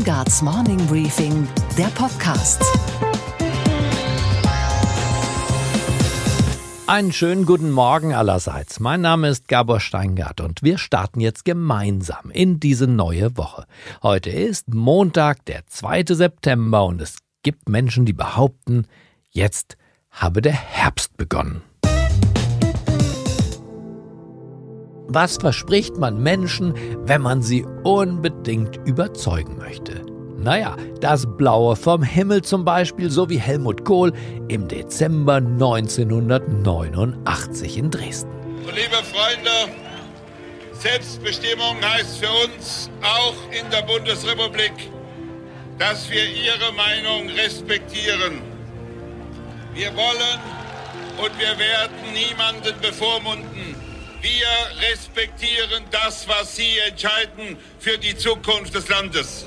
Steingarts Morning Briefing, der Podcast. Einen schönen guten Morgen allerseits. Mein Name ist Gabor Steingart und wir starten jetzt gemeinsam in diese neue Woche. Heute ist Montag, der 2. September und es gibt Menschen, die behaupten, jetzt habe der Herbst begonnen. Was verspricht man Menschen, wenn man sie unbedingt überzeugen möchte? Naja, das Blaue vom Himmel zum Beispiel, so wie Helmut Kohl im Dezember 1989 in Dresden. Liebe Freunde, Selbstbestimmung heißt für uns auch in der Bundesrepublik, dass wir Ihre Meinung respektieren. Wir wollen und wir werden niemanden bevormunden. Wir respektieren das, was Sie entscheiden für die Zukunft des Landes.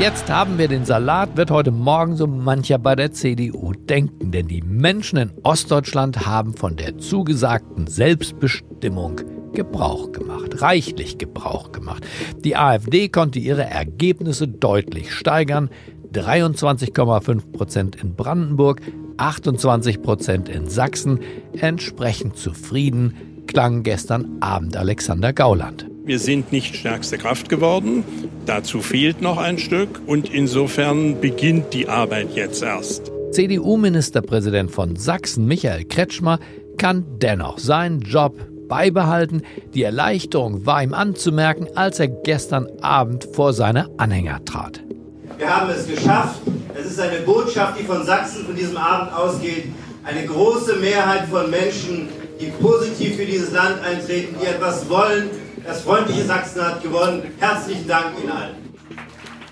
Jetzt haben wir den Salat, wird heute Morgen so mancher bei der CDU denken, denn die Menschen in Ostdeutschland haben von der zugesagten Selbstbestimmung Gebrauch gemacht, reichlich Gebrauch gemacht. Die AfD konnte ihre Ergebnisse deutlich steigern. 23,5 Prozent in Brandenburg, 28 Prozent in Sachsen. Entsprechend zufrieden klang gestern Abend Alexander Gauland. Wir sind nicht stärkste Kraft geworden. Dazu fehlt noch ein Stück. Und insofern beginnt die Arbeit jetzt erst. CDU-Ministerpräsident von Sachsen, Michael Kretschmer, kann dennoch seinen Job beibehalten. Die Erleichterung war ihm anzumerken, als er gestern Abend vor seine Anhänger trat. Wir haben es geschafft. Es ist eine Botschaft, die von Sachsen von diesem Abend ausgeht. Eine große Mehrheit von Menschen, die positiv für dieses Land eintreten, die etwas wollen. Das freundliche Sachsen hat gewonnen. Herzlichen Dank Ihnen allen.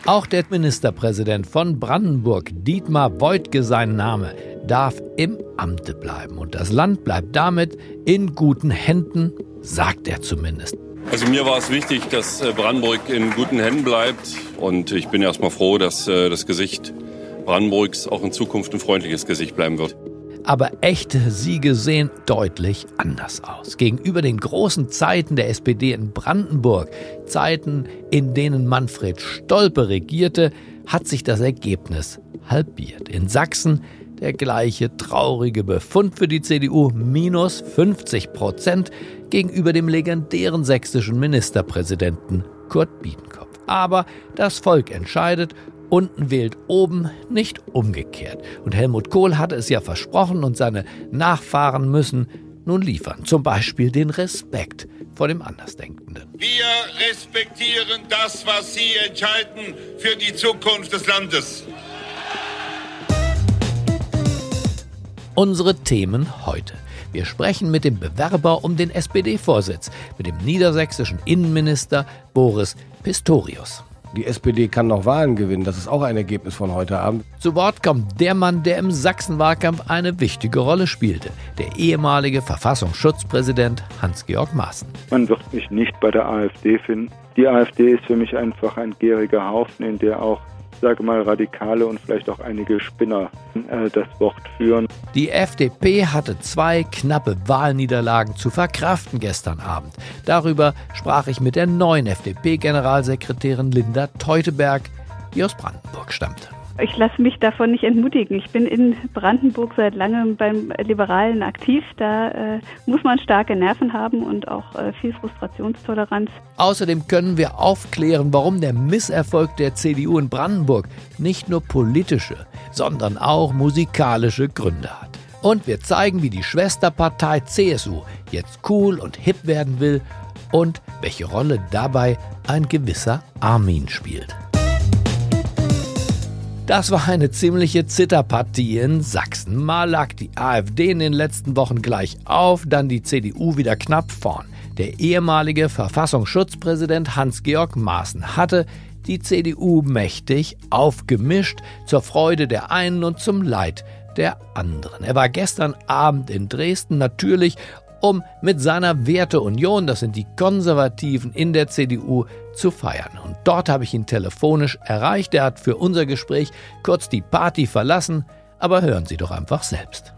Auch der Ministerpräsident von Brandenburg, Dietmar Woidke, sein Name, darf im Amte bleiben. Und das Land bleibt damit in guten Händen, sagt er zumindest. Also mir war es wichtig, dass äh, Brandenburg in guten Händen bleibt. Und ich bin erstmal froh, dass äh, das Gesicht Brandenburgs auch in Zukunft ein freundliches Gesicht bleiben wird. Aber echte Siege sehen deutlich anders aus. Gegenüber den großen Zeiten der SPD in Brandenburg, Zeiten, in denen Manfred Stolpe regierte, hat sich das Ergebnis halbiert. In Sachsen der gleiche traurige Befund für die CDU, minus 50 Prozent gegenüber dem legendären sächsischen Ministerpräsidenten Kurt Biedenkopf. Aber das Volk entscheidet unten wählt oben, nicht umgekehrt. Und Helmut Kohl hatte es ja versprochen und seine Nachfahren müssen nun liefern. Zum Beispiel den Respekt vor dem Andersdenkenden. Wir respektieren das, was Sie entscheiden für die Zukunft des Landes. Unsere Themen heute. Wir sprechen mit dem Bewerber um den SPD-Vorsitz, mit dem niedersächsischen Innenminister Boris Pistorius. Die SPD kann noch Wahlen gewinnen. Das ist auch ein Ergebnis von heute Abend. Zu Wort kommt der Mann, der im Sachsenwahlkampf eine wichtige Rolle spielte. Der ehemalige Verfassungsschutzpräsident Hans-Georg Maaßen. Man wird mich nicht bei der AfD finden. Die AfD ist für mich einfach ein gieriger Haufen, in der auch sage mal, Radikale und vielleicht auch einige Spinner äh, das Wort führen. Die FDP hatte zwei knappe Wahlniederlagen zu verkraften gestern Abend. Darüber sprach ich mit der neuen FDP-Generalsekretärin Linda Teuteberg, die aus Brandenburg stammt. Ich lasse mich davon nicht entmutigen. Ich bin in Brandenburg seit langem beim Liberalen aktiv. Da äh, muss man starke Nerven haben und auch äh, viel Frustrationstoleranz. Außerdem können wir aufklären, warum der Misserfolg der CDU in Brandenburg nicht nur politische, sondern auch musikalische Gründe hat. Und wir zeigen, wie die Schwesterpartei CSU jetzt cool und hip werden will und welche Rolle dabei ein gewisser Armin spielt. Das war eine ziemliche Zitterpartie in Sachsen. Mal lag die AfD in den letzten Wochen gleich auf, dann die CDU wieder knapp vorn. Der ehemalige Verfassungsschutzpräsident Hans-Georg Maaßen hatte die CDU mächtig aufgemischt, zur Freude der einen und zum Leid der anderen. Er war gestern Abend in Dresden natürlich um mit seiner Werteunion, das sind die Konservativen in der CDU, zu feiern. Und dort habe ich ihn telefonisch erreicht. Er hat für unser Gespräch kurz die Party verlassen, aber hören Sie doch einfach selbst.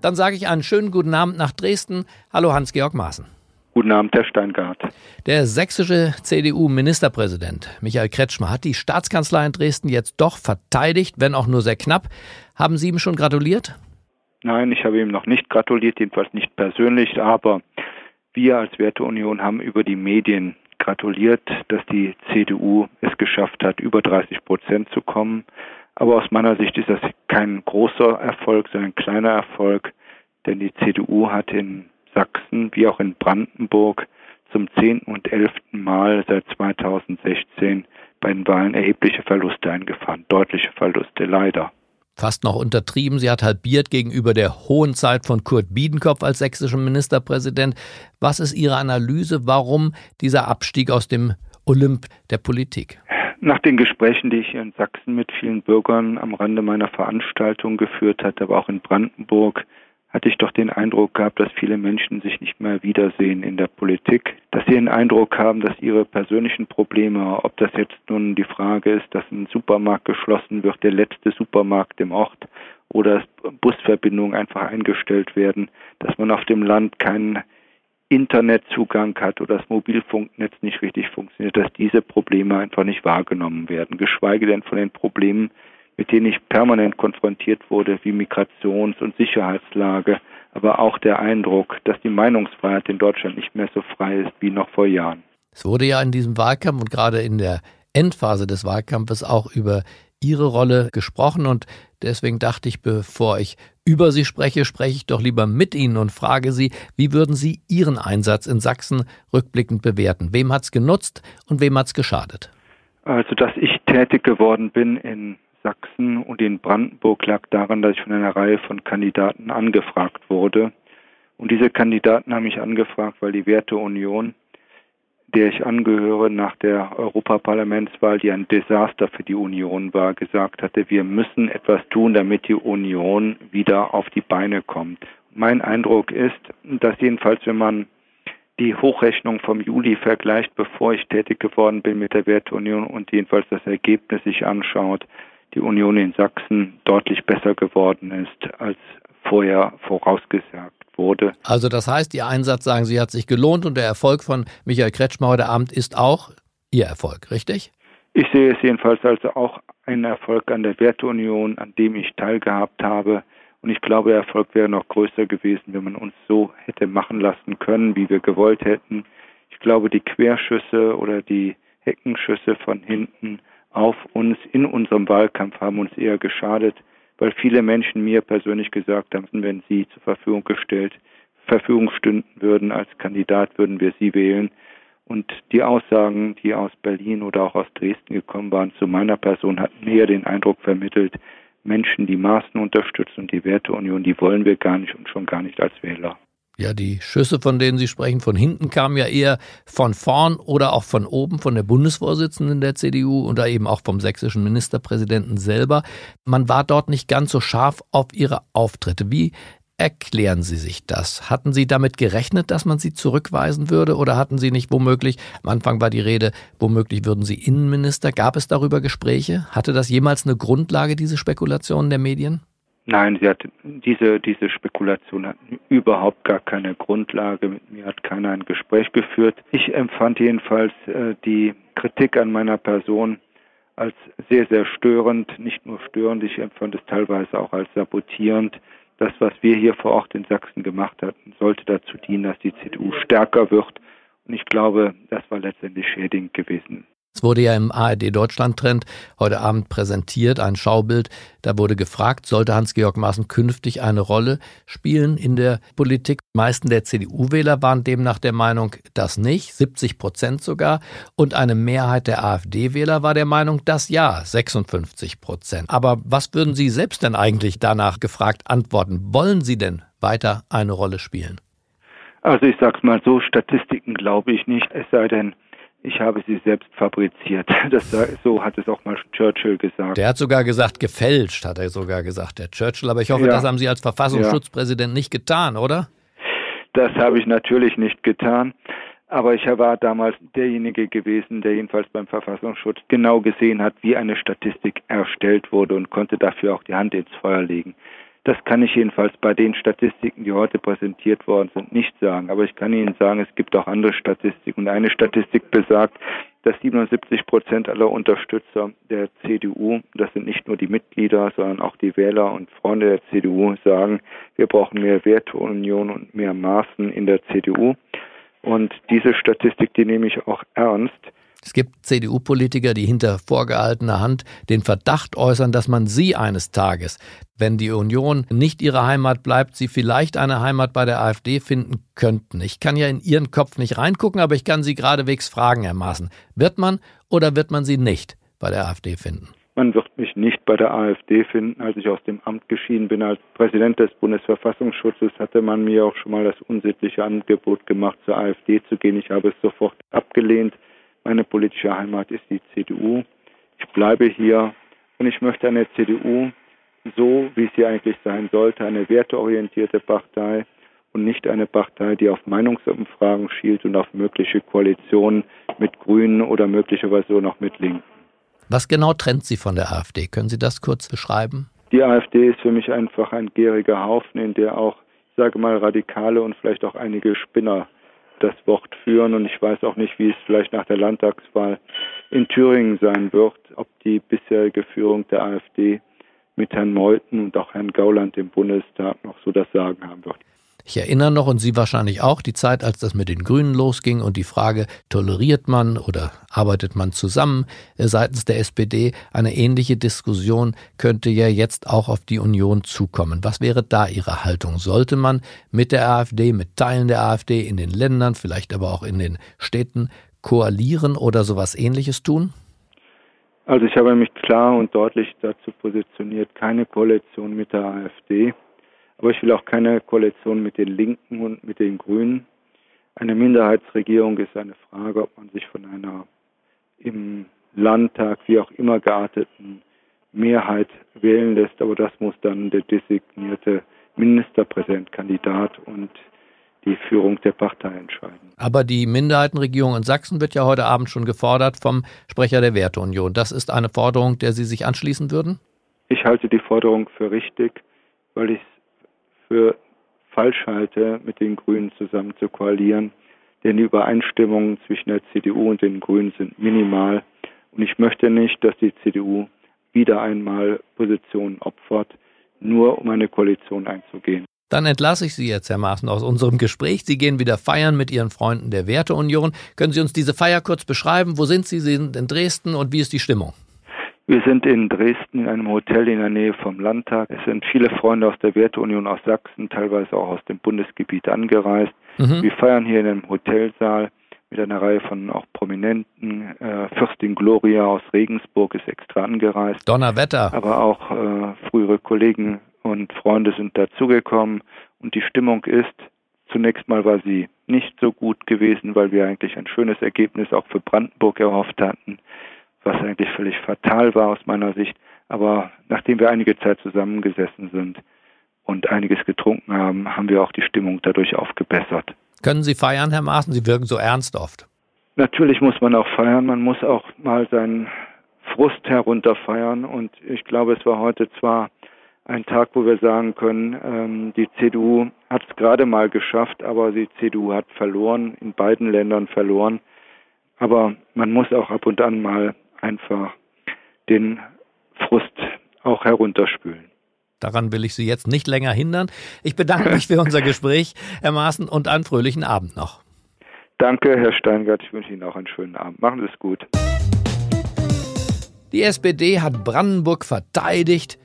Dann sage ich einen schönen guten Abend nach Dresden. Hallo Hans-Georg Maaßen. Guten Abend, Herr Steingart. Der sächsische CDU-Ministerpräsident Michael Kretschmer hat die Staatskanzlei in Dresden jetzt doch verteidigt, wenn auch nur sehr knapp. Haben Sie ihm schon gratuliert? Nein, ich habe ihm noch nicht gratuliert, jedenfalls nicht persönlich, aber wir als Werteunion haben über die Medien gratuliert, dass die CDU es geschafft hat, über 30 Prozent zu kommen. Aber aus meiner Sicht ist das kein großer Erfolg, sondern ein kleiner Erfolg, denn die CDU hat in Sachsen wie auch in Brandenburg zum zehnten und elften Mal seit 2016 bei den Wahlen erhebliche Verluste eingefahren, deutliche Verluste leider fast noch untertrieben. Sie hat halbiert gegenüber der hohen Zeit von Kurt Biedenkopf als sächsischem Ministerpräsident. Was ist Ihre Analyse? Warum dieser Abstieg aus dem Olymp der Politik? Nach den Gesprächen, die ich hier in Sachsen mit vielen Bürgern am Rande meiner Veranstaltung geführt hatte, aber auch in Brandenburg, hatte ich doch den Eindruck gehabt, dass viele Menschen sich nicht mehr wiedersehen in der Politik, dass sie den Eindruck haben, dass ihre persönlichen Probleme, ob das jetzt nun die Frage ist, dass ein Supermarkt geschlossen wird, der letzte Supermarkt im Ort, oder Busverbindungen einfach eingestellt werden, dass man auf dem Land keinen Internetzugang hat oder das Mobilfunknetz nicht richtig funktioniert, dass diese Probleme einfach nicht wahrgenommen werden, geschweige denn von den Problemen, mit denen ich permanent konfrontiert wurde, wie Migrations- und Sicherheitslage, aber auch der Eindruck, dass die Meinungsfreiheit in Deutschland nicht mehr so frei ist wie noch vor Jahren. Es wurde ja in diesem Wahlkampf und gerade in der Endphase des Wahlkampfes auch über Ihre Rolle gesprochen und deswegen dachte ich, bevor ich über Sie spreche, spreche ich doch lieber mit Ihnen und frage Sie, wie würden Sie Ihren Einsatz in Sachsen rückblickend bewerten? Wem hat es genutzt und wem hat es geschadet? Also, dass ich tätig geworden bin in Sachsen und in Brandenburg lag daran, dass ich von einer Reihe von Kandidaten angefragt wurde. Und diese Kandidaten haben mich angefragt, weil die Werteunion, der ich angehöre, nach der Europaparlamentswahl, die ein Desaster für die Union war, gesagt hatte, wir müssen etwas tun, damit die Union wieder auf die Beine kommt. Mein Eindruck ist, dass jedenfalls, wenn man die Hochrechnung vom Juli vergleicht, bevor ich tätig geworden bin mit der Werteunion und jedenfalls das Ergebnis sich anschaut, die Union in Sachsen deutlich besser geworden ist, als vorher vorausgesagt wurde. Also das heißt, Ihr Einsatz, sagen Sie, hat sich gelohnt und der Erfolg von Michael Kretschmer heute Abend ist auch Ihr Erfolg, richtig? Ich sehe es jedenfalls also auch ein Erfolg an der Werteunion, an dem ich teilgehabt habe. Und ich glaube, der Erfolg wäre noch größer gewesen, wenn man uns so hätte machen lassen können, wie wir gewollt hätten. Ich glaube, die Querschüsse oder die Heckenschüsse von hinten auf uns in unserem Wahlkampf haben uns eher geschadet, weil viele Menschen mir persönlich gesagt haben, wenn sie zur Verfügung gestellt, Verfügung stünden würden als Kandidat, würden wir sie wählen. Und die Aussagen, die aus Berlin oder auch aus Dresden gekommen waren, zu meiner Person hatten eher den Eindruck vermittelt, Menschen, die Maßen unterstützen und die Werteunion, die wollen wir gar nicht und schon gar nicht als Wähler. Ja, die Schüsse, von denen Sie sprechen, von hinten kamen ja eher von vorn oder auch von oben, von der Bundesvorsitzenden der CDU oder eben auch vom sächsischen Ministerpräsidenten selber. Man war dort nicht ganz so scharf auf ihre Auftritte. Wie erklären Sie sich das? Hatten Sie damit gerechnet, dass man sie zurückweisen würde oder hatten Sie nicht womöglich, am Anfang war die Rede, womöglich würden Sie Innenminister? Gab es darüber Gespräche? Hatte das jemals eine Grundlage, diese Spekulationen der Medien? Nein, sie hat diese, diese Spekulation hat überhaupt gar keine Grundlage. Mit mir hat keiner ein Gespräch geführt. Ich empfand jedenfalls äh, die Kritik an meiner Person als sehr, sehr störend. Nicht nur störend, ich empfand es teilweise auch als sabotierend. Das, was wir hier vor Ort in Sachsen gemacht hatten, sollte dazu dienen, dass die CDU stärker wird. Und ich glaube, das war letztendlich schädigend gewesen. Es wurde ja im ARD Deutschland Trend heute Abend präsentiert, ein Schaubild. Da wurde gefragt, sollte Hans-Georg Maaßen künftig eine Rolle spielen in der Politik? Die meisten der CDU-Wähler waren demnach der Meinung, das nicht, 70 Prozent sogar. Und eine Mehrheit der AfD-Wähler war der Meinung, das ja, 56 Prozent. Aber was würden Sie selbst denn eigentlich danach gefragt antworten? Wollen Sie denn weiter eine Rolle spielen? Also ich sag's mal so, Statistiken glaube ich nicht, es sei denn, ich habe sie selbst fabriziert. Das, so hat es auch mal Churchill gesagt. Der hat sogar gesagt, gefälscht, hat er sogar gesagt, der Churchill. Aber ich hoffe, ja. das haben Sie als Verfassungsschutzpräsident ja. nicht getan, oder? Das habe ich natürlich nicht getan. Aber ich war damals derjenige gewesen, der jedenfalls beim Verfassungsschutz genau gesehen hat, wie eine Statistik erstellt wurde und konnte dafür auch die Hand ins Feuer legen. Das kann ich jedenfalls bei den Statistiken, die heute präsentiert worden sind, nicht sagen. Aber ich kann Ihnen sagen, es gibt auch andere Statistiken. Und eine Statistik besagt, dass 77 Prozent aller Unterstützer der CDU, das sind nicht nur die Mitglieder, sondern auch die Wähler und Freunde der CDU, sagen, wir brauchen mehr Werteunion und mehr Maßen in der CDU. Und diese Statistik, die nehme ich auch ernst. Es gibt CDU-Politiker, die hinter vorgehaltener Hand den Verdacht äußern, dass man sie eines Tages, wenn die Union nicht ihre Heimat bleibt, sie vielleicht eine Heimat bei der AfD finden könnten. Ich kann ja in Ihren Kopf nicht reingucken, aber ich kann Sie geradewegs fragen, Herr Maaßen. Wird man oder wird man sie nicht bei der AfD finden? Man wird mich nicht bei der AfD finden. Als ich aus dem Amt geschieden bin als Präsident des Bundesverfassungsschutzes, hatte man mir auch schon mal das unsittliche Angebot gemacht, zur AfD zu gehen. Ich habe es sofort abgelehnt. Meine politische Heimat ist die CDU. Ich bleibe hier und ich möchte eine CDU so, wie sie eigentlich sein sollte, eine werteorientierte Partei und nicht eine Partei, die auf Meinungsumfragen schielt und auf mögliche Koalitionen mit Grünen oder möglicherweise auch noch mit Linken. Was genau trennt Sie von der AfD? Können Sie das kurz beschreiben? Die AfD ist für mich einfach ein gieriger Haufen, in der auch, ich sage mal, Radikale und vielleicht auch einige Spinner das Wort führen. Und ich weiß auch nicht, wie es vielleicht nach der Landtagswahl in Thüringen sein wird, ob die bisherige Führung der AfD mit Herrn Meuthen und auch Herrn Gauland im Bundestag noch so das Sagen haben wird. Ich erinnere noch, und Sie wahrscheinlich auch, die Zeit, als das mit den Grünen losging und die Frage, toleriert man oder arbeitet man zusammen äh, seitens der SPD? Eine ähnliche Diskussion könnte ja jetzt auch auf die Union zukommen. Was wäre da Ihre Haltung? Sollte man mit der AfD, mit Teilen der AfD in den Ländern, vielleicht aber auch in den Städten koalieren oder sowas ähnliches tun? Also ich habe mich klar und deutlich dazu positioniert, keine Koalition mit der AfD. Aber ich will auch keine Koalition mit den Linken und mit den Grünen. Eine Minderheitsregierung ist eine Frage, ob man sich von einer im Landtag wie auch immer gearteten Mehrheit wählen lässt. Aber das muss dann der designierte Ministerpräsidentkandidat und die Führung der Partei entscheiden. Aber die Minderheitenregierung in Sachsen wird ja heute Abend schon gefordert vom Sprecher der Werteunion. Das ist eine Forderung, der Sie sich anschließen würden? Ich halte die Forderung für richtig, weil ich für falsch halte, mit den Grünen zusammen zu koalieren. Denn die Übereinstimmungen zwischen der CDU und den Grünen sind minimal. Und ich möchte nicht, dass die CDU wieder einmal Positionen opfert, nur um eine Koalition einzugehen. Dann entlasse ich Sie jetzt, Herr Maaßen, aus unserem Gespräch. Sie gehen wieder feiern mit Ihren Freunden der Werteunion. Können Sie uns diese Feier kurz beschreiben? Wo sind Sie? Sie sind in Dresden und wie ist die Stimmung? Wir sind in Dresden in einem Hotel in der Nähe vom Landtag. Es sind viele Freunde aus der Werteunion aus Sachsen, teilweise auch aus dem Bundesgebiet angereist. Mhm. Wir feiern hier in einem Hotelsaal mit einer Reihe von auch Prominenten. Äh, Fürstin Gloria aus Regensburg ist extra angereist. Donnerwetter. Aber auch äh, frühere Kollegen und Freunde sind dazugekommen. Und die Stimmung ist, zunächst mal war sie nicht so gut gewesen, weil wir eigentlich ein schönes Ergebnis auch für Brandenburg erhofft hatten was eigentlich völlig fatal war aus meiner Sicht. Aber nachdem wir einige Zeit zusammengesessen sind und einiges getrunken haben, haben wir auch die Stimmung dadurch aufgebessert. Können Sie feiern, Herr Maaßen? Sie wirken so ernst oft. Natürlich muss man auch feiern. Man muss auch mal seinen Frust herunterfeiern. Und ich glaube, es war heute zwar ein Tag, wo wir sagen können, ähm, die CDU hat es gerade mal geschafft, aber die CDU hat verloren, in beiden Ländern verloren. Aber man muss auch ab und an mal einfach den Frust auch herunterspülen. Daran will ich Sie jetzt nicht länger hindern. Ich bedanke mich für unser Gespräch, Herr Maaßen, und einen fröhlichen Abend noch. Danke, Herr Steingart. Ich wünsche Ihnen auch einen schönen Abend. Machen Sie es gut. Die SPD hat Brandenburg verteidigt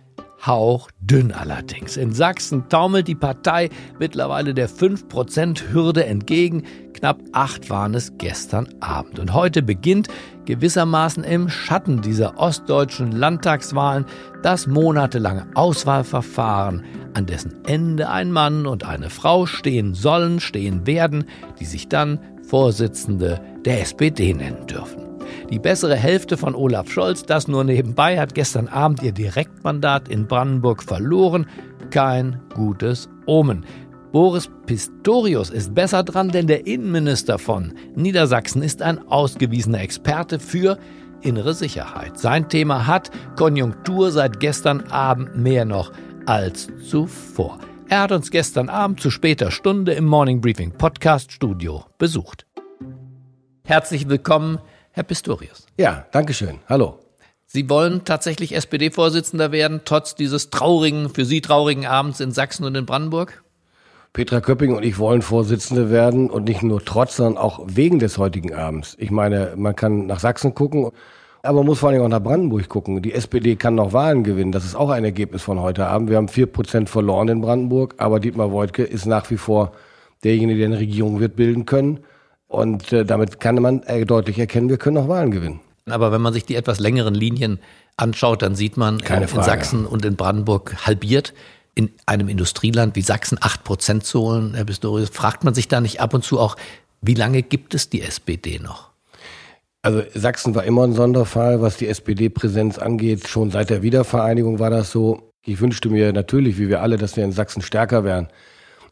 hauchdünn allerdings. In Sachsen taumelt die Partei mittlerweile der 5%-Hürde entgegen. Knapp acht waren es gestern Abend. Und heute beginnt gewissermaßen im Schatten dieser ostdeutschen Landtagswahlen das monatelange Auswahlverfahren, an dessen Ende ein Mann und eine Frau stehen sollen, stehen werden, die sich dann Vorsitzende der SPD nennen dürfen. Die bessere Hälfte von Olaf Scholz, das nur nebenbei, hat gestern Abend ihr Direktmandat in Brandenburg verloren. Kein gutes Omen. Boris Pistorius ist besser dran, denn der Innenminister von Niedersachsen ist ein ausgewiesener Experte für innere Sicherheit. Sein Thema hat Konjunktur seit gestern Abend mehr noch als zuvor. Er hat uns gestern Abend zu später Stunde im Morning Briefing Podcast Studio besucht. Herzlich willkommen, Herr Pistorius. Ja, danke schön. Hallo. Sie wollen tatsächlich SPD-Vorsitzender werden, trotz dieses traurigen, für Sie traurigen Abends in Sachsen und in Brandenburg? Petra Köpping und ich wollen Vorsitzende werden und nicht nur trotz, sondern auch wegen des heutigen Abends. Ich meine, man kann nach Sachsen gucken, aber man muss vor allem auch nach Brandenburg gucken. Die SPD kann noch Wahlen gewinnen. Das ist auch ein Ergebnis von heute Abend. Wir haben vier Prozent verloren in Brandenburg, aber Dietmar Woidke ist nach wie vor derjenige, der eine Regierung wird bilden können. Und äh, damit kann man äh, deutlich erkennen, wir können noch Wahlen gewinnen. Aber wenn man sich die etwas längeren Linien anschaut, dann sieht man Keine in Sachsen und in Brandenburg halbiert. In einem Industrieland wie Sachsen acht Prozent zu holen, Herr Pistorius, fragt man sich da nicht ab und zu auch, wie lange gibt es die SPD noch? Also Sachsen war immer ein Sonderfall, was die SPD-Präsenz angeht. Schon seit der Wiedervereinigung war das so. Ich wünschte mir natürlich, wie wir alle, dass wir in Sachsen stärker wären.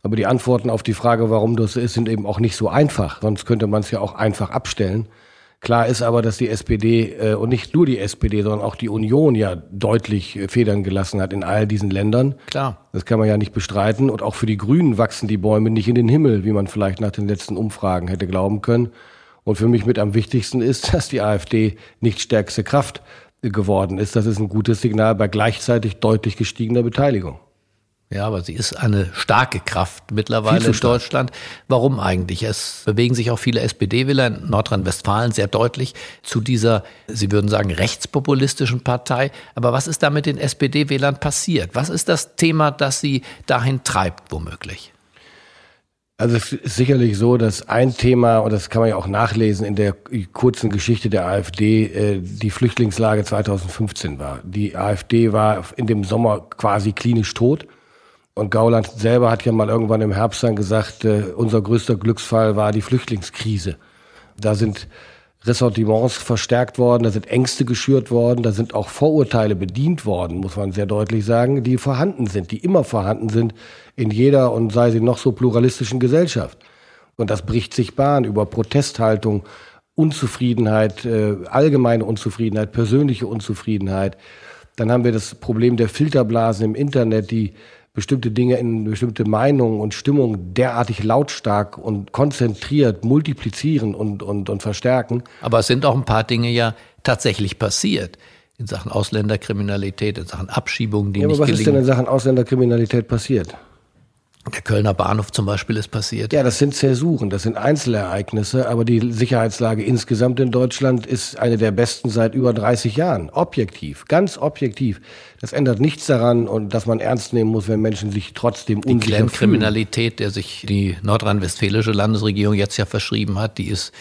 Aber die Antworten auf die Frage, warum das so ist, sind eben auch nicht so einfach. Sonst könnte man es ja auch einfach abstellen. Klar ist aber, dass die SPD äh, und nicht nur die SPD, sondern auch die Union ja deutlich äh, Federn gelassen hat in all diesen Ländern. Klar. Das kann man ja nicht bestreiten. Und auch für die Grünen wachsen die Bäume nicht in den Himmel, wie man vielleicht nach den letzten Umfragen hätte glauben können. Und für mich mit am wichtigsten ist, dass die AfD nicht stärkste Kraft geworden ist. Das ist ein gutes Signal bei gleichzeitig deutlich gestiegener Beteiligung. Ja, aber sie ist eine starke Kraft mittlerweile in Deutschland. Warum eigentlich? Es bewegen sich auch viele SPD-Wähler in Nordrhein-Westfalen sehr deutlich zu dieser, Sie würden sagen, rechtspopulistischen Partei. Aber was ist da mit den SPD-Wählern passiert? Was ist das Thema, das sie dahin treibt, womöglich? Also es ist sicherlich so, dass ein Thema, und das kann man ja auch nachlesen in der kurzen Geschichte der AfD, äh, die Flüchtlingslage 2015 war. Die AfD war in dem Sommer quasi klinisch tot. Und Gauland selber hat ja mal irgendwann im Herbst dann gesagt, äh, unser größter Glücksfall war die Flüchtlingskrise. Da sind Ressentiments verstärkt worden, da sind Ängste geschürt worden, da sind auch Vorurteile bedient worden, muss man sehr deutlich sagen, die vorhanden sind, die immer vorhanden sind in jeder und sei sie noch so pluralistischen Gesellschaft. Und das bricht sich Bahn über Protesthaltung, Unzufriedenheit, äh, allgemeine Unzufriedenheit, persönliche Unzufriedenheit. Dann haben wir das Problem der Filterblasen im Internet, die bestimmte Dinge in bestimmte Meinungen und Stimmungen derartig lautstark und konzentriert multiplizieren und, und, und verstärken. Aber es sind auch ein paar Dinge ja tatsächlich passiert. In Sachen Ausländerkriminalität, in Sachen Abschiebungen, die ja, nicht aber was gelingen. ist denn in Sachen Ausländerkriminalität passiert? Der Kölner Bahnhof zum Beispiel ist passiert. Ja, das sind Zäsuren, das sind Einzelereignisse, aber die Sicherheitslage insgesamt in Deutschland ist eine der besten seit über 30 Jahren. Objektiv, ganz objektiv. Das ändert nichts daran und dass man ernst nehmen muss, wenn Menschen sich trotzdem Die unsicher fühlen. Clan-Kriminalität, der sich die nordrhein-westfälische Landesregierung jetzt ja verschrieben hat, die ist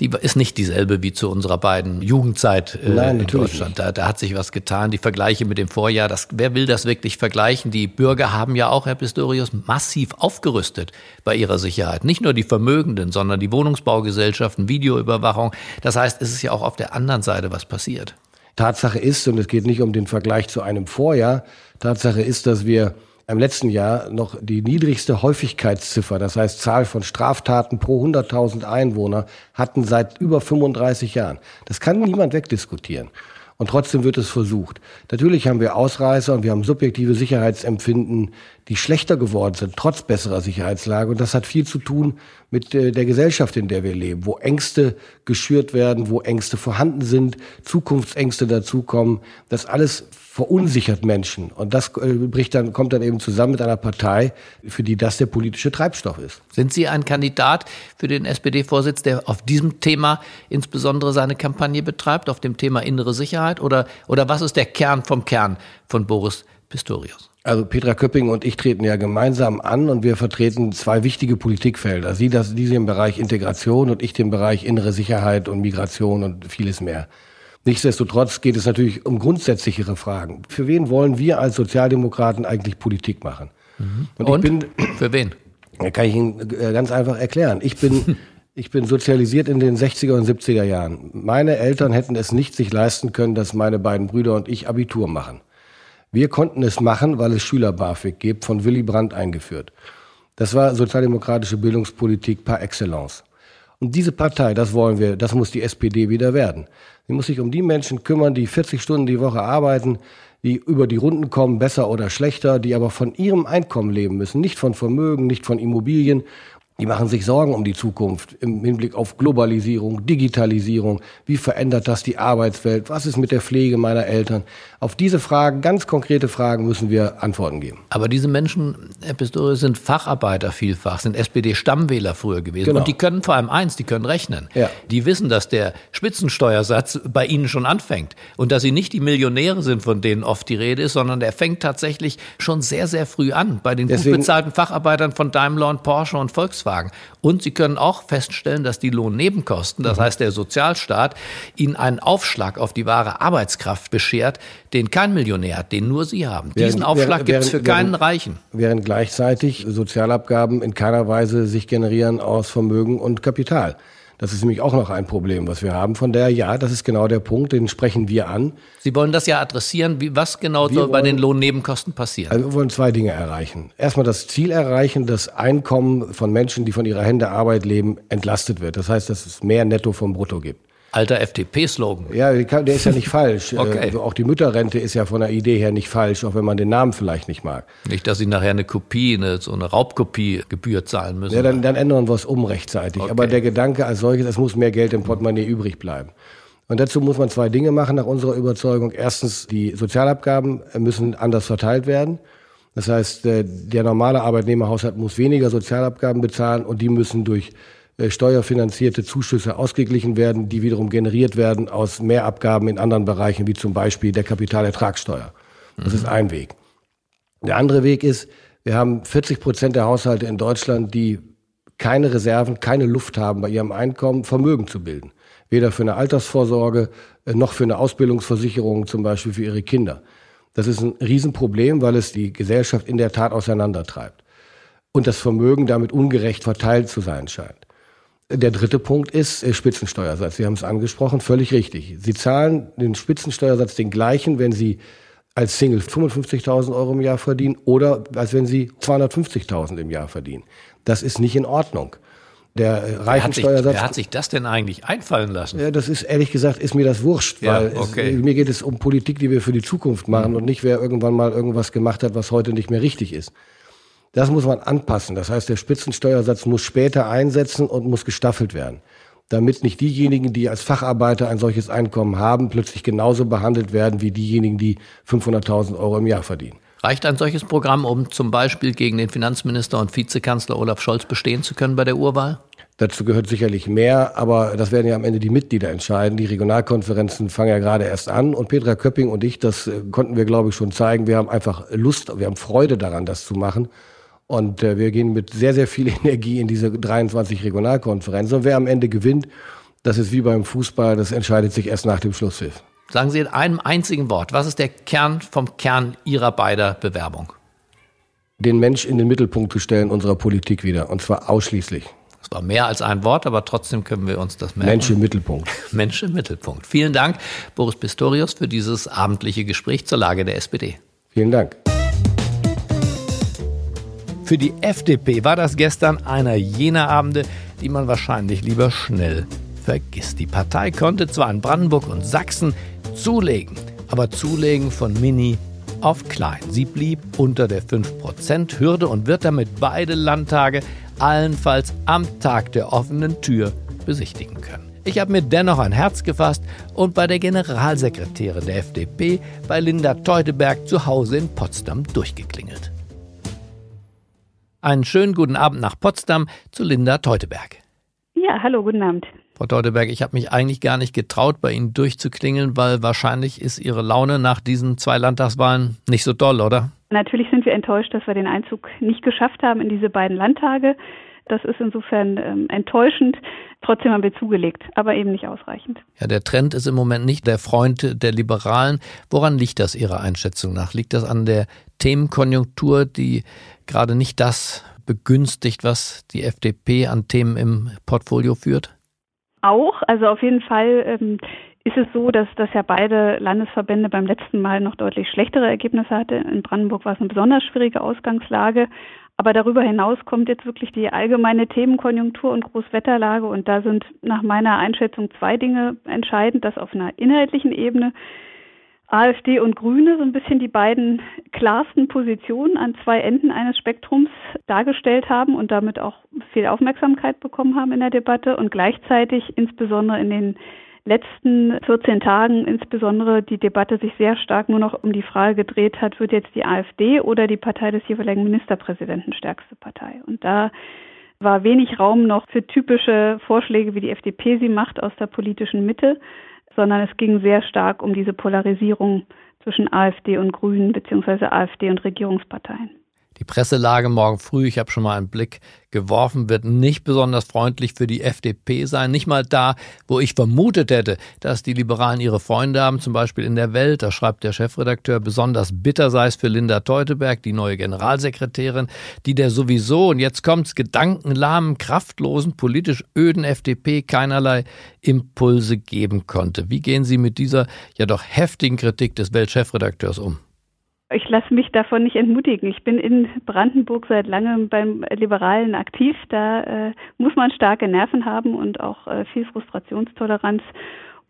die ist nicht dieselbe wie zu unserer beiden Jugendzeit äh, Nein, in Deutschland. Da, da hat sich was getan. Die Vergleiche mit dem Vorjahr, das, wer will das wirklich vergleichen? Die Bürger haben ja auch, Herr Pistorius, massiv aufgerüstet bei ihrer Sicherheit. Nicht nur die Vermögenden, sondern die Wohnungsbaugesellschaften, Videoüberwachung. Das heißt, es ist ja auch auf der anderen Seite was passiert. Tatsache ist, und es geht nicht um den Vergleich zu einem Vorjahr, Tatsache ist, dass wir im letzten Jahr noch die niedrigste Häufigkeitsziffer, das heißt Zahl von Straftaten pro 100.000 Einwohner, hatten seit über 35 Jahren. Das kann niemand wegdiskutieren. Und trotzdem wird es versucht. Natürlich haben wir Ausreißer und wir haben subjektive Sicherheitsempfinden, die schlechter geworden sind, trotz besserer Sicherheitslage. Und das hat viel zu tun mit äh, der Gesellschaft, in der wir leben, wo Ängste geschürt werden, wo Ängste vorhanden sind, Zukunftsängste dazukommen. Das alles verunsichert Menschen. Und das äh, bricht dann, kommt dann eben zusammen mit einer Partei, für die das der politische Treibstoff ist. Sind Sie ein Kandidat für den SPD-Vorsitz, der auf diesem Thema insbesondere seine Kampagne betreibt, auf dem Thema innere Sicherheit? Oder, oder was ist der Kern vom Kern von Boris Pistorius? Also Petra Köpping und ich treten ja gemeinsam an und wir vertreten zwei wichtige Politikfelder. Sie, das, diese im Bereich Integration und ich den Bereich innere Sicherheit und Migration und vieles mehr. Nichtsdestotrotz geht es natürlich um grundsätzlichere Fragen. Für wen wollen wir als Sozialdemokraten eigentlich Politik machen? Mhm. Und, und? Bin, für wen? Kann ich Ihnen äh, ganz einfach erklären. Ich bin, ich bin sozialisiert in den 60er und 70er Jahren. Meine Eltern hätten es nicht sich leisten können, dass meine beiden Brüder und ich Abitur machen. Wir konnten es machen, weil es Schüler-BAföG gibt, von Willy Brandt eingeführt. Das war sozialdemokratische Bildungspolitik par excellence. Und diese Partei, das wollen wir, das muss die SPD wieder werden. Sie muss sich um die Menschen kümmern, die 40 Stunden die Woche arbeiten, die über die Runden kommen, besser oder schlechter, die aber von ihrem Einkommen leben müssen, nicht von Vermögen, nicht von Immobilien die machen sich Sorgen um die Zukunft im Hinblick auf Globalisierung, Digitalisierung. Wie verändert das die Arbeitswelt? Was ist mit der Pflege meiner Eltern? Auf diese Fragen, ganz konkrete Fragen, müssen wir Antworten geben. Aber diese Menschen, Herr Pistorius, sind Facharbeiter vielfach, sind SPD-Stammwähler früher gewesen. Genau. Und die können vor allem eins, die können rechnen. Ja. Die wissen, dass der Spitzensteuersatz bei ihnen schon anfängt. Und dass sie nicht die Millionäre sind, von denen oft die Rede ist, sondern der fängt tatsächlich schon sehr, sehr früh an. Bei den Deswegen, gut bezahlten Facharbeitern von Daimler und Porsche und Volkswagen. Volkswagen. Und Sie können auch feststellen, dass die Lohnnebenkosten, das mhm. heißt der Sozialstaat, Ihnen einen Aufschlag auf die wahre Arbeitskraft beschert, den kein Millionär hat, den nur Sie haben. Diesen Aufschlag gibt es für keinen während, Reichen. Während gleichzeitig Sozialabgaben in keiner Weise sich generieren aus Vermögen und Kapital. Das ist nämlich auch noch ein Problem, was wir haben. Von daher, ja, das ist genau der Punkt, den sprechen wir an. Sie wollen das ja adressieren. Wie, was genau wir soll wollen, bei den Lohnnebenkosten passieren? Also wir wollen zwei Dinge erreichen. Erstmal das Ziel erreichen, dass Einkommen von Menschen, die von ihrer Hände Arbeit leben, entlastet wird. Das heißt, dass es mehr Netto vom Brutto gibt. Alter FDP-Slogan. Ja, der ist ja nicht falsch. okay. Also auch die Mütterrente ist ja von der Idee her nicht falsch, auch wenn man den Namen vielleicht nicht mag. Nicht, dass Sie nachher eine Kopie, eine, so eine Raubkopie Gebühr zahlen müssen. Ja, dann, dann ändern wir es um rechtzeitig. Okay. Aber der Gedanke als solches, es muss mehr Geld im Portemonnaie übrig bleiben. Und dazu muss man zwei Dinge machen nach unserer Überzeugung. Erstens, die Sozialabgaben müssen anders verteilt werden. Das heißt, äh, der normale Arbeitnehmerhaushalt muss weniger Sozialabgaben bezahlen und die müssen durch äh, steuerfinanzierte Zuschüsse ausgeglichen werden, die wiederum generiert werden aus Mehrabgaben in anderen Bereichen, wie zum Beispiel der Kapitalertragssteuer. Das mhm. ist ein Weg. Der andere Weg ist, wir haben 40 Prozent der Haushalte in Deutschland, die keine Reserven, keine Luft haben, bei ihrem Einkommen Vermögen zu bilden. Weder für eine Altersvorsorge äh, noch für eine Ausbildungsversicherung, zum Beispiel für ihre Kinder. Das ist ein Riesenproblem, weil es die Gesellschaft in der Tat auseinandertreibt. Und das Vermögen damit ungerecht verteilt zu sein scheint. Der dritte Punkt ist äh, Spitzensteuersatz. Sie haben es angesprochen, völlig richtig. Sie zahlen den Spitzensteuersatz den gleichen, wenn Sie als Single 55.000 Euro im Jahr verdienen oder als wenn Sie 250.000 im Jahr verdienen. Das ist nicht in Ordnung. Der Reichensteuersatz. Wer hat sich das denn eigentlich einfallen lassen? Ja, das ist ehrlich gesagt, ist mir das wurscht, ja, weil okay. es, mir geht es um Politik, die wir für die Zukunft machen mhm. und nicht wer irgendwann mal irgendwas gemacht hat, was heute nicht mehr richtig ist. Das muss man anpassen. Das heißt, der Spitzensteuersatz muss später einsetzen und muss gestaffelt werden, damit nicht diejenigen, die als Facharbeiter ein solches Einkommen haben, plötzlich genauso behandelt werden wie diejenigen, die 500.000 Euro im Jahr verdienen. Reicht ein solches Programm, um zum Beispiel gegen den Finanzminister und Vizekanzler Olaf Scholz bestehen zu können bei der Urwahl? Dazu gehört sicherlich mehr, aber das werden ja am Ende die Mitglieder entscheiden. Die Regionalkonferenzen fangen ja gerade erst an und Petra Köpping und ich, das äh, konnten wir, glaube ich, schon zeigen. Wir haben einfach Lust, wir haben Freude daran, das zu machen. Und äh, wir gehen mit sehr, sehr viel Energie in diese 23 Regionalkonferenzen. Und wer am Ende gewinnt, das ist wie beim Fußball, das entscheidet sich erst nach dem Schlusspfiff. Sagen Sie in einem einzigen Wort, was ist der Kern vom Kern Ihrer beider Bewerbung? Den Mensch in den Mittelpunkt zu stellen unserer Politik wieder, und zwar ausschließlich. Das war mehr als ein Wort, aber trotzdem können wir uns das merken. Mensch im Mittelpunkt. Mensch im Mittelpunkt. Vielen Dank, Boris Pistorius, für dieses abendliche Gespräch zur Lage der SPD. Vielen Dank. Für die FDP war das gestern einer jener Abende, die man wahrscheinlich lieber schnell vergisst. Die Partei konnte zwar in Brandenburg und Sachsen zulegen, aber zulegen von Mini auf klein. Sie blieb unter der 5%-Hürde und wird damit beide Landtage allenfalls am Tag der offenen Tür besichtigen können. Ich habe mir dennoch ein Herz gefasst und bei der Generalsekretärin der FDP, bei Linda Teuteberg, zu Hause in Potsdam durchgeklingelt. Einen schönen guten Abend nach Potsdam zu Linda Teuteberg. Ja, hallo, guten Abend. Frau Teuteberg, ich habe mich eigentlich gar nicht getraut, bei Ihnen durchzuklingeln, weil wahrscheinlich ist Ihre Laune nach diesen zwei Landtagswahlen nicht so doll, oder? Natürlich sind wir enttäuscht, dass wir den Einzug nicht geschafft haben in diese beiden Landtage. Das ist insofern ähm, enttäuschend. Trotzdem haben wir zugelegt, aber eben nicht ausreichend. Ja, der Trend ist im Moment nicht der Freund der Liberalen. Woran liegt das Ihrer Einschätzung nach? Liegt das an der Themenkonjunktur, die gerade nicht das begünstigt, was die FDP an Themen im Portfolio führt? Auch, also auf jeden Fall ähm, ist es so, dass, dass ja beide Landesverbände beim letzten Mal noch deutlich schlechtere Ergebnisse hatten. In Brandenburg war es eine besonders schwierige Ausgangslage. Aber darüber hinaus kommt jetzt wirklich die allgemeine Themenkonjunktur und Großwetterlage. Und da sind nach meiner Einschätzung zwei Dinge entscheidend, dass auf einer inhaltlichen Ebene AfD und Grüne so ein bisschen die beiden klarsten Positionen an zwei Enden eines Spektrums dargestellt haben und damit auch viel Aufmerksamkeit bekommen haben in der Debatte und gleichzeitig insbesondere in den letzten 14 Tagen insbesondere die Debatte sich sehr stark nur noch um die Frage gedreht hat, wird jetzt die AfD oder die Partei des jeweiligen Ministerpräsidenten stärkste Partei. Und da war wenig Raum noch für typische Vorschläge, wie die FDP sie macht aus der politischen Mitte, sondern es ging sehr stark um diese Polarisierung zwischen AfD und Grünen beziehungsweise AfD und Regierungsparteien. Die Presselage morgen früh, ich habe schon mal einen Blick geworfen, wird nicht besonders freundlich für die FDP sein. Nicht mal da, wo ich vermutet hätte, dass die Liberalen ihre Freunde haben, zum Beispiel in der Welt. Da schreibt der Chefredakteur, besonders bitter sei es für Linda Teuteberg, die neue Generalsekretärin, die der sowieso, und jetzt kommt's, gedankenlahmen, kraftlosen, politisch öden FDP keinerlei Impulse geben konnte. Wie gehen Sie mit dieser ja doch heftigen Kritik des Weltchefredakteurs um? Ich lasse mich davon nicht entmutigen. Ich bin in Brandenburg seit langem beim Liberalen aktiv. Da äh, muss man starke Nerven haben und auch äh, viel Frustrationstoleranz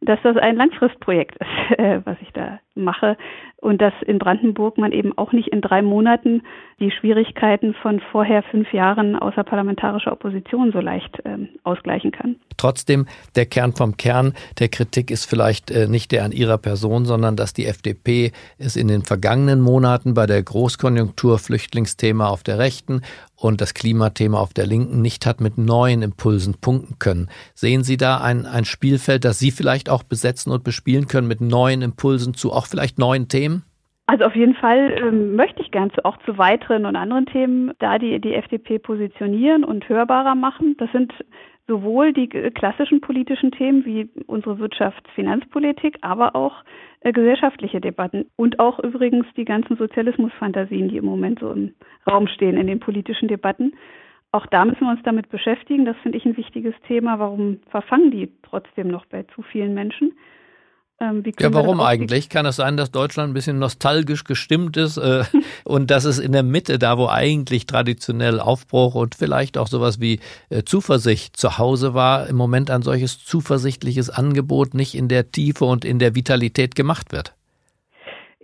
dass das ein Langfristprojekt ist, äh, was ich da mache und dass in Brandenburg man eben auch nicht in drei Monaten die Schwierigkeiten von vorher fünf Jahren außerparlamentarischer Opposition so leicht ähm, ausgleichen kann. Trotzdem, der Kern vom Kern der Kritik ist vielleicht äh, nicht der an ihrer Person, sondern dass die FDP es in den vergangenen Monaten bei der Großkonjunktur Flüchtlingsthema auf der Rechten und das Klimathema auf der Linken nicht hat mit neuen Impulsen punkten können. Sehen Sie da ein, ein Spielfeld, das Sie vielleicht auch besetzen und bespielen können mit neuen Impulsen zu auch vielleicht neuen Themen? Also auf jeden Fall ähm, möchte ich gern zu, auch zu weiteren und anderen Themen da die, die FDP positionieren und hörbarer machen. Das sind sowohl die klassischen politischen Themen wie unsere Wirtschafts-, Finanzpolitik, aber auch äh, gesellschaftliche Debatten und auch übrigens die ganzen Sozialismusfantasien, die im Moment so im Raum stehen in den politischen Debatten. Auch da müssen wir uns damit beschäftigen. Das finde ich ein wichtiges Thema. Warum verfangen die trotzdem noch bei zu vielen Menschen? Ähm, ja, warum eigentlich? Kann es sein, dass Deutschland ein bisschen nostalgisch gestimmt ist äh, und dass es in der Mitte, da wo eigentlich traditionell Aufbruch und vielleicht auch sowas wie äh, Zuversicht zu Hause war, im Moment ein solches zuversichtliches Angebot nicht in der Tiefe und in der Vitalität gemacht wird?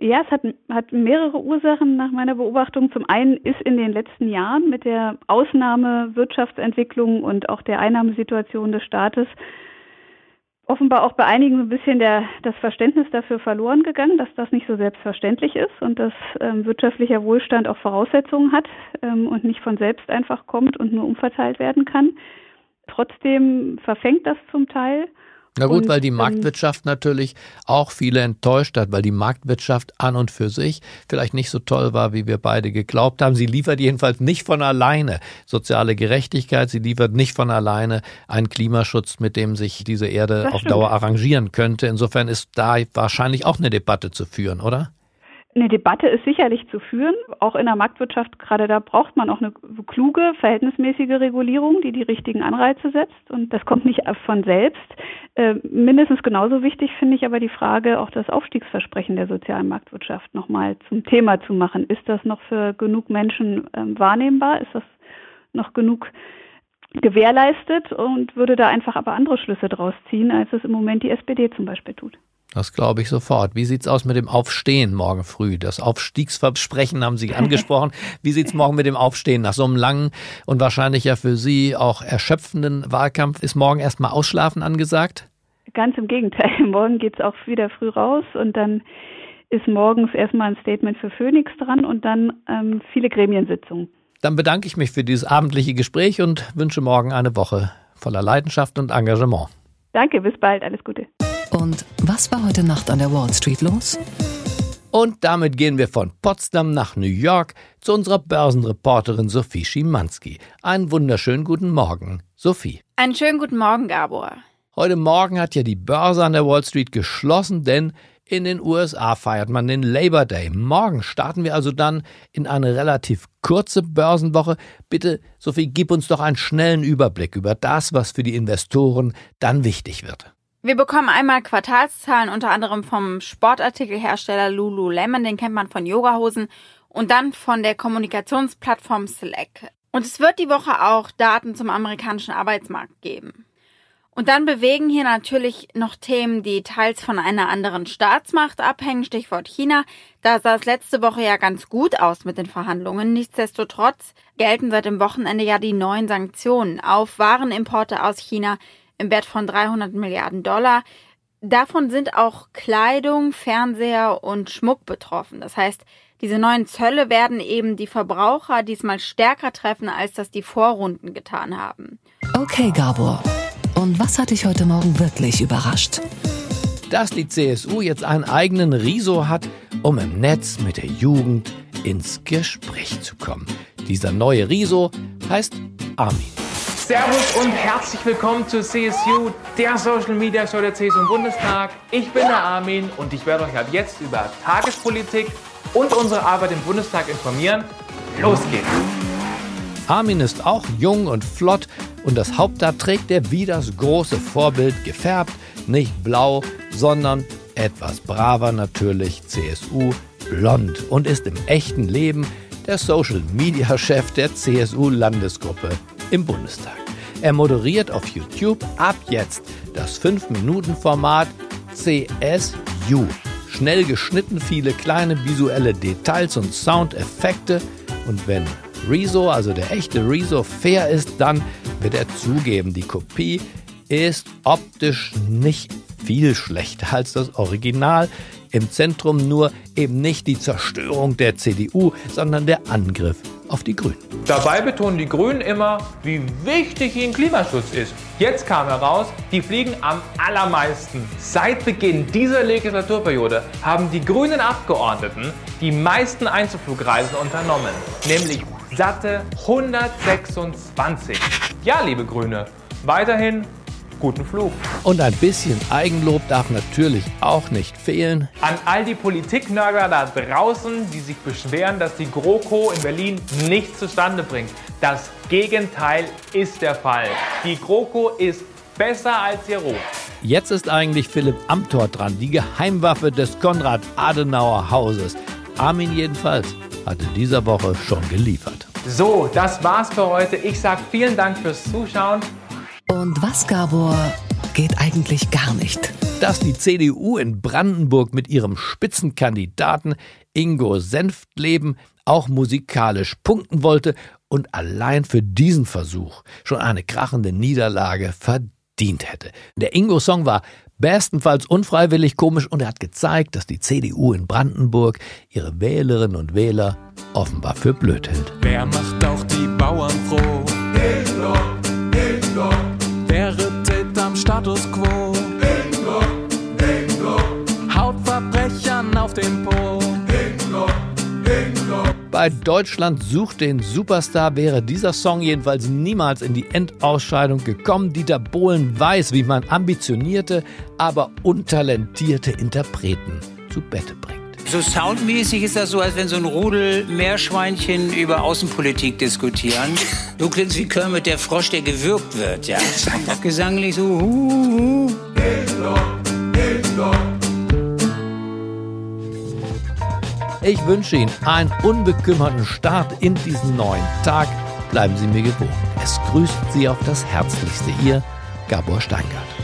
Ja, es hat, hat mehrere Ursachen nach meiner Beobachtung. Zum einen ist in den letzten Jahren mit der Ausnahmewirtschaftsentwicklung und auch der Einnahmesituation des Staates offenbar auch bei einigen ein bisschen der, das Verständnis dafür verloren gegangen, dass das nicht so selbstverständlich ist und dass ähm, wirtschaftlicher Wohlstand auch Voraussetzungen hat ähm, und nicht von selbst einfach kommt und nur umverteilt werden kann. Trotzdem verfängt das zum Teil. Na gut, und, weil die ähm, Marktwirtschaft natürlich auch viele enttäuscht hat, weil die Marktwirtschaft an und für sich vielleicht nicht so toll war, wie wir beide geglaubt haben. Sie liefert jedenfalls nicht von alleine soziale Gerechtigkeit, sie liefert nicht von alleine einen Klimaschutz, mit dem sich diese Erde auf Dauer arrangieren könnte. Insofern ist da wahrscheinlich auch eine Debatte zu führen, oder? Eine Debatte ist sicherlich zu führen. Auch in der Marktwirtschaft, gerade da braucht man auch eine kluge, verhältnismäßige Regulierung, die die richtigen Anreize setzt. Und das kommt nicht von selbst. Äh, mindestens genauso wichtig finde ich aber die Frage, auch das Aufstiegsversprechen der sozialen Marktwirtschaft nochmal zum Thema zu machen. Ist das noch für genug Menschen äh, wahrnehmbar? Ist das noch genug gewährleistet und würde da einfach aber andere Schlüsse draus ziehen, als es im Moment die SPD zum Beispiel tut? Das glaube ich sofort. Wie sieht's aus mit dem Aufstehen morgen früh? Das Aufstiegsversprechen haben Sie angesprochen. Wie sieht's morgen mit dem Aufstehen nach so einem langen und wahrscheinlich ja für Sie auch erschöpfenden Wahlkampf? Ist morgen erstmal Ausschlafen angesagt? Ganz im Gegenteil. Morgen geht's auch wieder früh raus und dann ist morgens erstmal ein Statement für Phoenix dran und dann ähm, viele Gremiensitzungen. Dann bedanke ich mich für dieses abendliche Gespräch und wünsche morgen eine Woche voller Leidenschaft und Engagement. Danke, bis bald, alles Gute. Und was war heute Nacht an der Wall Street los? Und damit gehen wir von Potsdam nach New York zu unserer Börsenreporterin Sophie Schimanski. Einen wunderschönen guten Morgen, Sophie. Einen schönen guten Morgen, Gabor. Heute Morgen hat ja die Börse an der Wall Street geschlossen, denn in den USA feiert man den Labor Day. Morgen starten wir also dann in eine relativ kurze Börsenwoche. Bitte, Sophie, gib uns doch einen schnellen Überblick über das, was für die Investoren dann wichtig wird. Wir bekommen einmal Quartalszahlen unter anderem vom Sportartikelhersteller Lululemon, den kennt man von Yogahosen, und dann von der Kommunikationsplattform Slack. Und es wird die Woche auch Daten zum amerikanischen Arbeitsmarkt geben. Und dann bewegen hier natürlich noch Themen, die teils von einer anderen Staatsmacht abhängen, Stichwort China. Da sah es letzte Woche ja ganz gut aus mit den Verhandlungen. Nichtsdestotrotz gelten seit dem Wochenende ja die neuen Sanktionen auf Warenimporte aus China im Wert von 300 Milliarden Dollar. Davon sind auch Kleidung, Fernseher und Schmuck betroffen. Das heißt, diese neuen Zölle werden eben die Verbraucher diesmal stärker treffen, als das die Vorrunden getan haben. Okay, Gabor. Und was hat dich heute Morgen wirklich überrascht? Dass die CSU jetzt einen eigenen Riso hat, um im Netz mit der Jugend ins Gespräch zu kommen. Dieser neue Riso heißt Armin. Servus und herzlich willkommen zur CSU, der Social Media Show der CSU im Bundestag. Ich bin der Armin und ich werde euch ab jetzt über Tagespolitik und unsere Arbeit im Bundestag informieren. Los geht's! Armin ist auch jung und flott und das Haupthaar trägt er wie das große Vorbild gefärbt, nicht blau, sondern etwas braver natürlich CSU blond und ist im echten Leben der Social Media Chef der CSU Landesgruppe im Bundestag. Er moderiert auf YouTube ab jetzt das 5-Minuten-Format CSU. Schnell geschnitten, viele kleine visuelle Details und Soundeffekte. Und wenn Rezo, also der echte Rezo, fair ist, dann wird er zugeben, die Kopie ist optisch nicht viel schlechter als das Original. Im Zentrum nur eben nicht die Zerstörung der CDU, sondern der Angriff auf die Grünen. Dabei betonen die Grünen immer, wie wichtig ihnen Klimaschutz ist. Jetzt kam heraus, die fliegen am allermeisten. Seit Beginn dieser Legislaturperiode haben die grünen Abgeordneten die meisten Einzelflugreisen unternommen, nämlich satte 126. Ja, liebe Grüne, weiterhin guten Flug. Und ein bisschen Eigenlob darf natürlich auch nicht fehlen. An all die Politiknörger da draußen, die sich beschweren, dass die GroKo in Berlin nichts zustande bringt. Das Gegenteil ist der Fall. Die GroKo ist besser als ihr Ruf. Jetzt ist eigentlich Philipp Amthor dran, die Geheimwaffe des Konrad-Adenauer-Hauses. Armin jedenfalls hatte dieser Woche schon geliefert. So, das war's für heute. Ich sag vielen Dank fürs Zuschauen. Und was, Gabor, geht eigentlich gar nicht? Dass die CDU in Brandenburg mit ihrem Spitzenkandidaten Ingo Senftleben auch musikalisch punkten wollte und allein für diesen Versuch schon eine krachende Niederlage verdient hätte. Der Ingo-Song war bestenfalls unfreiwillig komisch und er hat gezeigt, dass die CDU in Brandenburg ihre Wählerinnen und Wähler offenbar für blöd hält. Wer macht auch die Bauern froh? Ingo, Ingo. Status quo? Ingo, Ingo. Haut Verbrechern auf den Po. Ingo, Ingo. Bei Deutschland sucht den Superstar wäre dieser Song jedenfalls niemals in die Endausscheidung gekommen. Dieter Bohlen weiß, wie man ambitionierte, aber untalentierte Interpreten zu Bette bringt. So soundmäßig ist das so, als wenn so ein Rudel Meerschweinchen über Außenpolitik diskutieren. Du klingst wie Kermit der Frosch, der gewürgt wird, ja. Gesanglich so. Hu, hu. Ich wünsche Ihnen einen unbekümmerten Start in diesen neuen Tag. Bleiben Sie mir gewogen. Es grüßt Sie auf das Herzlichste, Ihr Gabor Steingart.